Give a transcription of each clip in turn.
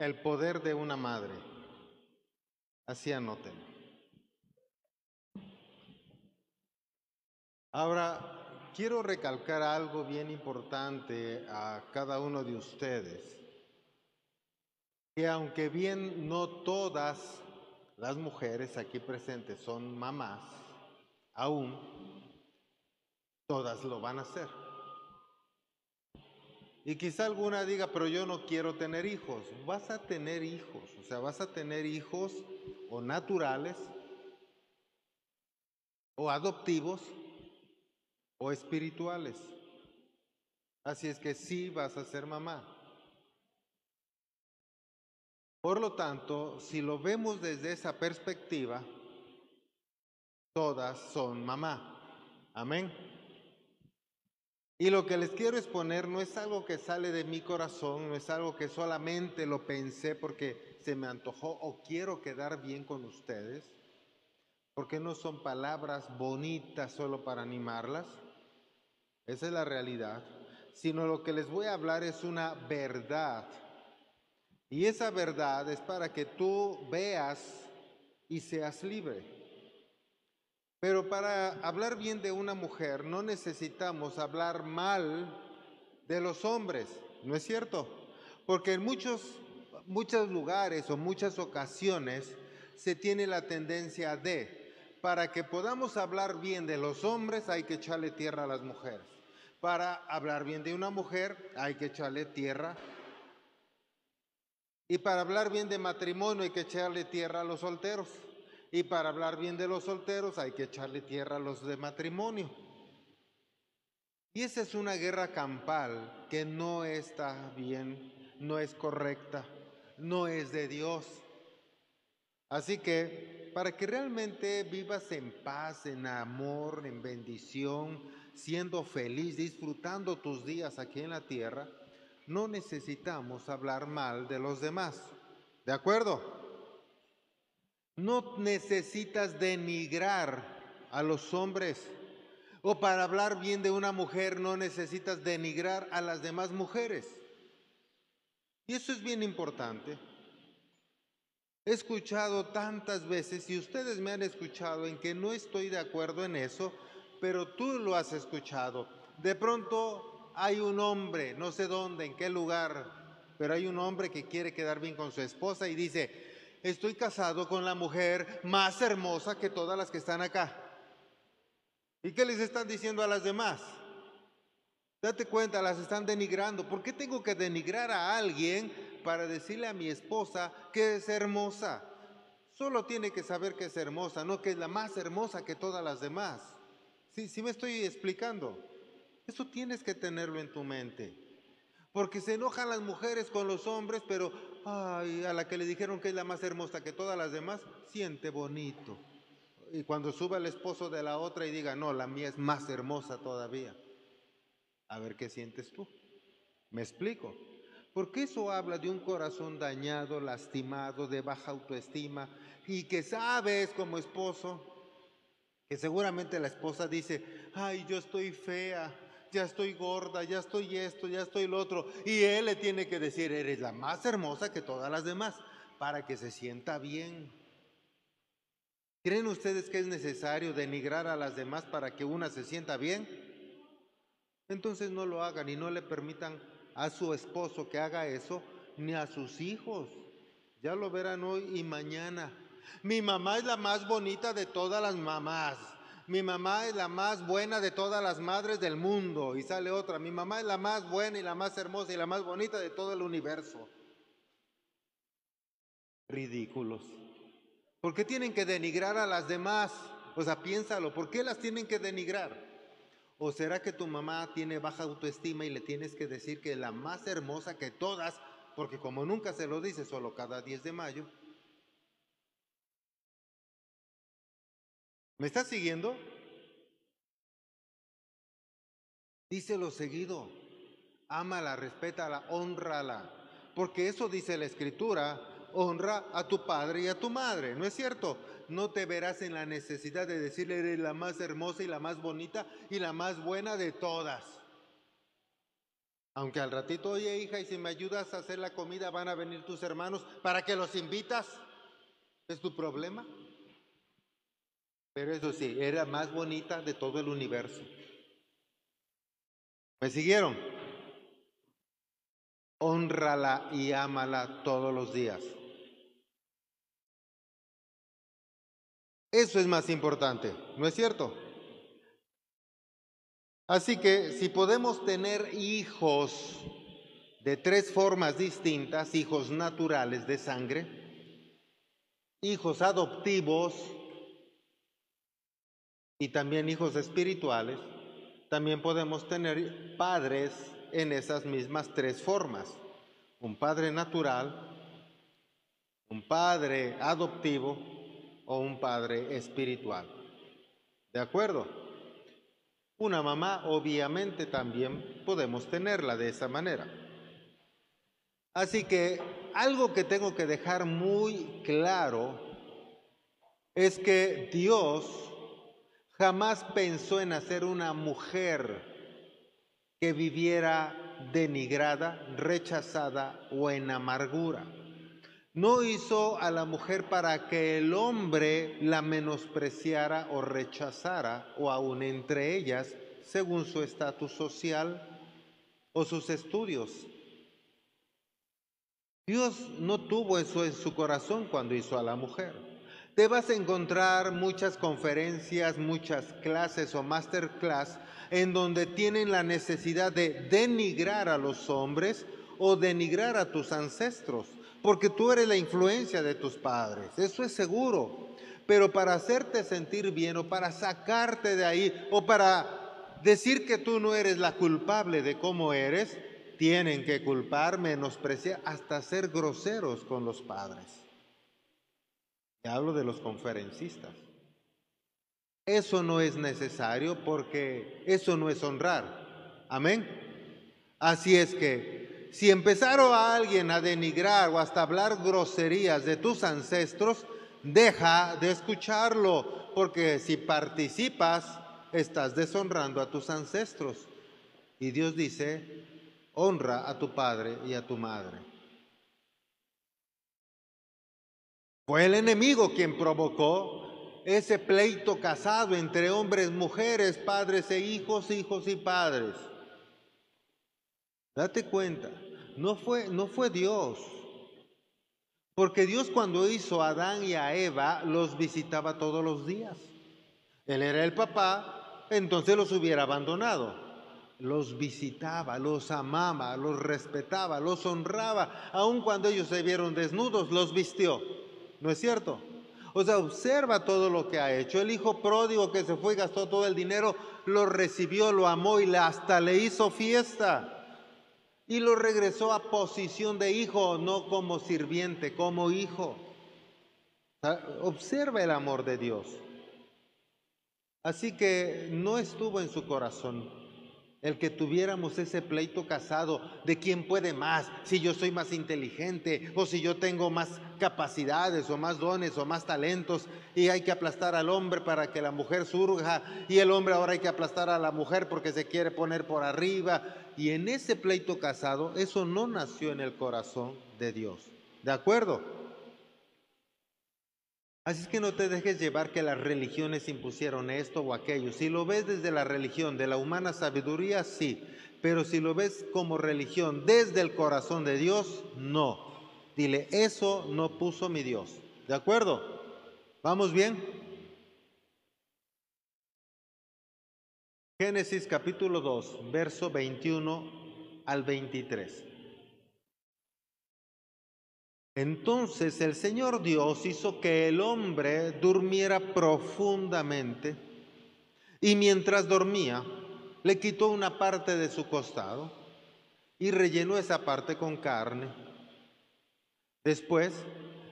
El poder de una madre. Así anoten. Ahora, quiero recalcar algo bien importante a cada uno de ustedes. Que aunque bien no todas las mujeres aquí presentes son mamás, aún todas lo van a hacer. Y quizá alguna diga, pero yo no quiero tener hijos. Vas a tener hijos, o sea, vas a tener hijos o naturales, o adoptivos, o espirituales. Así es que sí vas a ser mamá. Por lo tanto, si lo vemos desde esa perspectiva, todas son mamá. Amén. Y lo que les quiero exponer no es algo que sale de mi corazón, no es algo que solamente lo pensé porque se me antojó o quiero quedar bien con ustedes, porque no son palabras bonitas solo para animarlas, esa es la realidad, sino lo que les voy a hablar es una verdad. Y esa verdad es para que tú veas y seas libre. Pero para hablar bien de una mujer no necesitamos hablar mal de los hombres, ¿no es cierto? Porque en muchos, muchos lugares o muchas ocasiones se tiene la tendencia de, para que podamos hablar bien de los hombres hay que echarle tierra a las mujeres. Para hablar bien de una mujer hay que echarle tierra. Y para hablar bien de matrimonio hay que echarle tierra a los solteros. Y para hablar bien de los solteros hay que echarle tierra a los de matrimonio. Y esa es una guerra campal que no está bien, no es correcta, no es de Dios. Así que para que realmente vivas en paz, en amor, en bendición, siendo feliz, disfrutando tus días aquí en la tierra, no necesitamos hablar mal de los demás. ¿De acuerdo? No necesitas denigrar a los hombres. O para hablar bien de una mujer no necesitas denigrar a las demás mujeres. Y eso es bien importante. He escuchado tantas veces, y ustedes me han escuchado, en que no estoy de acuerdo en eso, pero tú lo has escuchado. De pronto hay un hombre, no sé dónde, en qué lugar, pero hay un hombre que quiere quedar bien con su esposa y dice, estoy casado con la mujer más hermosa que todas las que están acá. ¿Y qué les están diciendo a las demás? Date cuenta, las están denigrando. ¿Por qué tengo que denigrar a alguien para decirle a mi esposa que es hermosa? Solo tiene que saber que es hermosa, no que es la más hermosa que todas las demás. Sí, sí me estoy explicando. Eso tienes que tenerlo en tu mente. Porque se enojan las mujeres con los hombres, pero ay, a la que le dijeron que es la más hermosa que todas las demás, siente bonito. Y cuando sube el esposo de la otra y diga, no, la mía es más hermosa todavía. A ver qué sientes tú. ¿Me explico? Porque eso habla de un corazón dañado, lastimado, de baja autoestima y que sabes como esposo que seguramente la esposa dice, ay, yo estoy fea, ya estoy gorda, ya estoy esto, ya estoy lo otro. Y él le tiene que decir, eres la más hermosa que todas las demás, para que se sienta bien. ¿Creen ustedes que es necesario denigrar a las demás para que una se sienta bien? Entonces no lo hagan y no le permitan a su esposo que haga eso, ni a sus hijos. Ya lo verán hoy y mañana. Mi mamá es la más bonita de todas las mamás. Mi mamá es la más buena de todas las madres del mundo. Y sale otra. Mi mamá es la más buena y la más hermosa y la más bonita de todo el universo. Ridículos. ¿Por qué tienen que denigrar a las demás? O sea, piénsalo. ¿Por qué las tienen que denigrar? ¿O será que tu mamá tiene baja autoestima y le tienes que decir que es la más hermosa que todas? Porque como nunca se lo dice, solo cada 10 de mayo, ¿Me estás siguiendo? Díselo seguido. Ámala, respétala, honrala. Porque eso dice la escritura, honra a tu padre y a tu madre, ¿no es cierto? No te verás en la necesidad de decirle eres la más hermosa y la más bonita y la más buena de todas. Aunque al ratito, oye hija, y si me ayudas a hacer la comida, van a venir tus hermanos, ¿para que los invitas? ¿Es tu problema? Pero eso sí, era más bonita de todo el universo. ¿Me siguieron? Honrala y ámala todos los días. Eso es más importante, ¿no es cierto? Así que si podemos tener hijos de tres formas distintas, hijos naturales de sangre, hijos adoptivos y también hijos espirituales, también podemos tener padres en esas mismas tres formas. Un padre natural, un padre adoptivo o un padre espiritual. ¿De acuerdo? Una mamá obviamente también podemos tenerla de esa manera. Así que algo que tengo que dejar muy claro es que Dios jamás pensó en hacer una mujer que viviera denigrada, rechazada o en amargura. No hizo a la mujer para que el hombre la menospreciara o rechazara, o aún entre ellas, según su estatus social o sus estudios. Dios no tuvo eso en su corazón cuando hizo a la mujer. Te vas a encontrar muchas conferencias, muchas clases o masterclass en donde tienen la necesidad de denigrar a los hombres o denigrar a tus ancestros porque tú eres la influencia de tus padres, eso es seguro. Pero para hacerte sentir bien o para sacarte de ahí o para decir que tú no eres la culpable de cómo eres, tienen que culpar, menospreciar, hasta ser groseros con los padres. Hablo de los conferencistas. Eso no es necesario porque eso no es honrar. Amén. Así es que si empezaron a alguien a denigrar o hasta hablar groserías de tus ancestros, deja de escucharlo, porque si participas, estás deshonrando a tus ancestros. Y Dios dice, honra a tu padre y a tu madre. Fue el enemigo quien provocó ese pleito casado entre hombres, mujeres, padres e hijos, hijos y padres. Date cuenta, no fue, no fue Dios. Porque Dios cuando hizo a Adán y a Eva los visitaba todos los días. Él era el papá, entonces los hubiera abandonado. Los visitaba, los amaba, los respetaba, los honraba. Aun cuando ellos se vieron desnudos, los vistió. ¿No es cierto? O sea, observa todo lo que ha hecho. El hijo pródigo que se fue y gastó todo el dinero, lo recibió, lo amó y hasta le hizo fiesta y lo regresó a posición de hijo, no como sirviente, como hijo. Observa el amor de Dios. Así que no estuvo en su corazón el que tuviéramos ese pleito casado de quién puede más, si yo soy más inteligente o si yo tengo más capacidades o más dones o más talentos y hay que aplastar al hombre para que la mujer surja y el hombre ahora hay que aplastar a la mujer porque se quiere poner por arriba. Y en ese pleito casado, eso no nació en el corazón de Dios. ¿De acuerdo? Así es que no te dejes llevar que las religiones impusieron esto o aquello. Si lo ves desde la religión, de la humana sabiduría, sí. Pero si lo ves como religión desde el corazón de Dios, no. Dile, eso no puso mi Dios. ¿De acuerdo? ¿Vamos bien? Génesis capítulo 2, verso 21 al 23. Entonces el Señor Dios hizo que el hombre durmiera profundamente y mientras dormía le quitó una parte de su costado y rellenó esa parte con carne. Después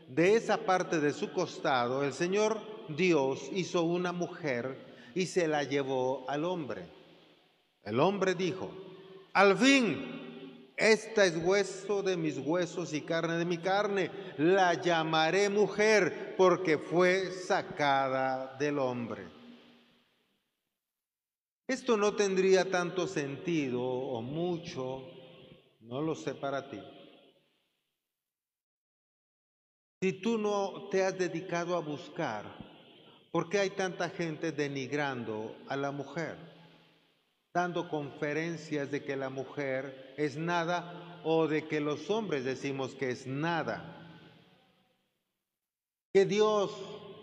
de esa parte de su costado, el Señor Dios hizo una mujer y se la llevó al hombre. El hombre dijo, al fin, esta es hueso de mis huesos y carne de mi carne. La llamaré mujer porque fue sacada del hombre. Esto no tendría tanto sentido o mucho No lo sé para ti. Si tú no te has dedicado a buscar, ¿por qué hay tanta gente denigrando a la mujer? Dando conferencias de que la mujer es nada o de que los hombres decimos que es nada. Que Dios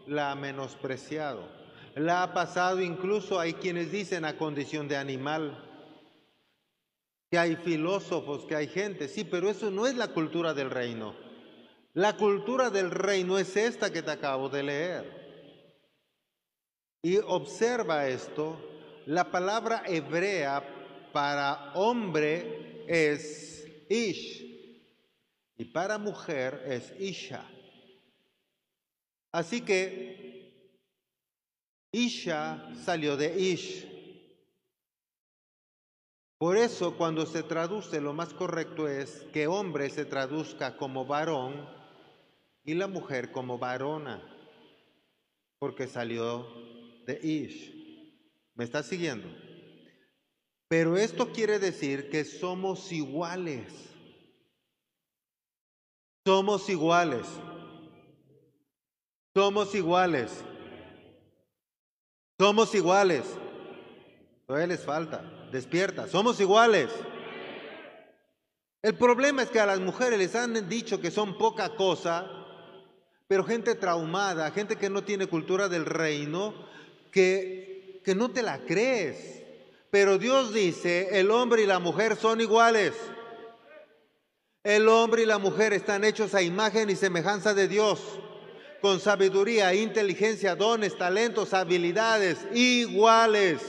la ha menospreciado. La ha pasado incluso, hay quienes dicen, a condición de animal. Que hay filósofos, que hay gente. Sí, pero eso no es la cultura del reino. La cultura del reino es esta que te acabo de leer. Y observa esto, la palabra hebrea para hombre es ish y para mujer es isha. Así que isha salió de ish. Por eso cuando se traduce lo más correcto es que hombre se traduzca como varón y la mujer como varona, porque salió de Ish. ¿Me está siguiendo? Pero esto quiere decir que somos iguales. Somos iguales. Somos iguales. Somos iguales. Todavía les falta. Despierta. Somos iguales. El problema es que a las mujeres les han dicho que son poca cosa pero gente traumada, gente que no tiene cultura del reino, que, que no te la crees. Pero Dios dice, el hombre y la mujer son iguales. El hombre y la mujer están hechos a imagen y semejanza de Dios, con sabiduría, inteligencia, dones, talentos, habilidades, iguales.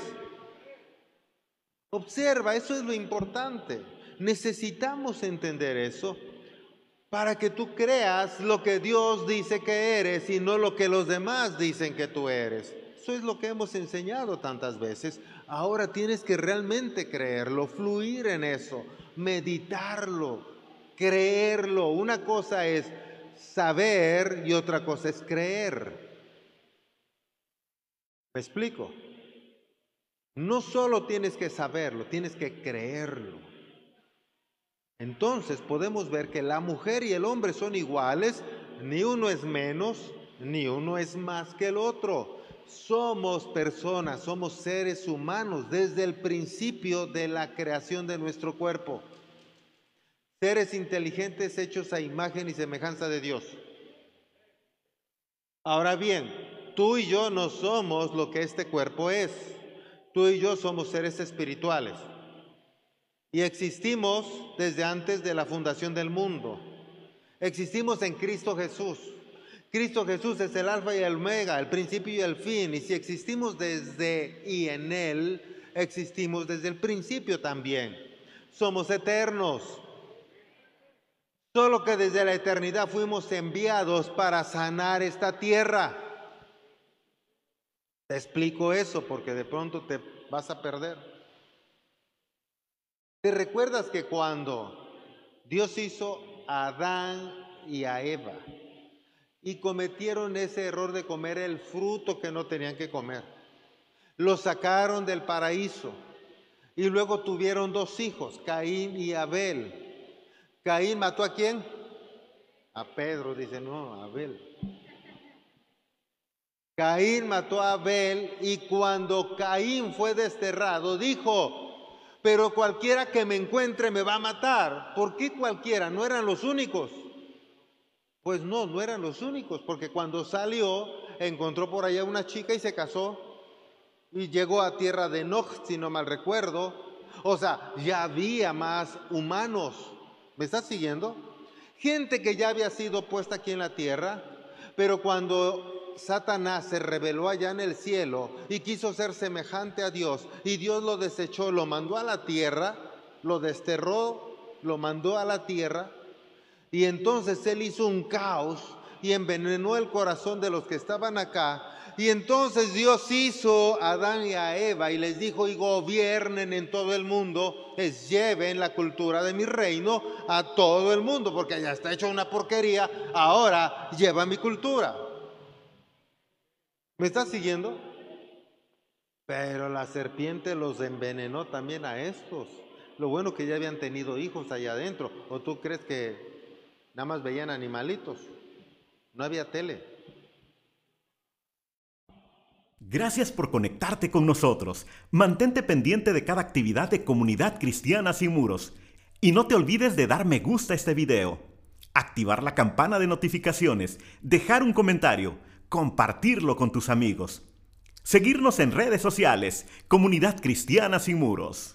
Observa, eso es lo importante. Necesitamos entender eso para que tú creas lo que Dios dice que eres y no lo que los demás dicen que tú eres. Eso es lo que hemos enseñado tantas veces. Ahora tienes que realmente creerlo, fluir en eso, meditarlo, creerlo. Una cosa es saber y otra cosa es creer. ¿Me explico? No solo tienes que saberlo, tienes que creerlo. Entonces podemos ver que la mujer y el hombre son iguales, ni uno es menos, ni uno es más que el otro. Somos personas, somos seres humanos desde el principio de la creación de nuestro cuerpo. Seres inteligentes hechos a imagen y semejanza de Dios. Ahora bien, tú y yo no somos lo que este cuerpo es. Tú y yo somos seres espirituales y existimos desde antes de la fundación del mundo. Existimos en Cristo Jesús. Cristo Jesús es el alfa y el omega, el principio y el fin. Y si existimos desde y en Él, existimos desde el principio también. Somos eternos. Solo que desde la eternidad fuimos enviados para sanar esta tierra. Te explico eso porque de pronto te vas a perder. ¿Te recuerdas que cuando Dios hizo a Adán y a Eva y cometieron ese error de comer el fruto que no tenían que comer? Lo sacaron del paraíso y luego tuvieron dos hijos, Caín y Abel. Caín mató a quién? A Pedro, dice, no, a Abel. Caín mató a Abel y cuando Caín fue desterrado, dijo, pero cualquiera que me encuentre me va a matar. ¿Por qué cualquiera? ¿No eran los únicos? Pues no, no eran los únicos, porque cuando salió encontró por allá una chica y se casó y llegó a tierra de Enoch, si no mal recuerdo. O sea, ya había más humanos. ¿Me estás siguiendo? Gente que ya había sido puesta aquí en la tierra, pero cuando Satanás se rebeló allá en el cielo y quiso ser semejante a Dios y Dios lo desechó, lo mandó a la tierra, lo desterró, lo mandó a la tierra y entonces él hizo un caos y envenenó el corazón de los que estaban acá. Y entonces Dios hizo a Adán y a Eva y les dijo, y gobiernen en todo el mundo, es lleven la cultura de mi reino a todo el mundo, porque ya está hecho una porquería, ahora lleva mi cultura. ¿Me estás siguiendo? Pero la serpiente los envenenó también a estos. Lo bueno que ya habían tenido hijos allá adentro. ¿O tú crees que nada más veían animalitos? No había tele. Gracias por conectarte con nosotros. Mantente pendiente de cada actividad de Comunidad Cristiana Sin Muros. Y no te olvides de dar me gusta a este video, activar la campana de notificaciones, dejar un comentario, compartirlo con tus amigos. Seguirnos en redes sociales, Comunidad Cristiana Sin Muros.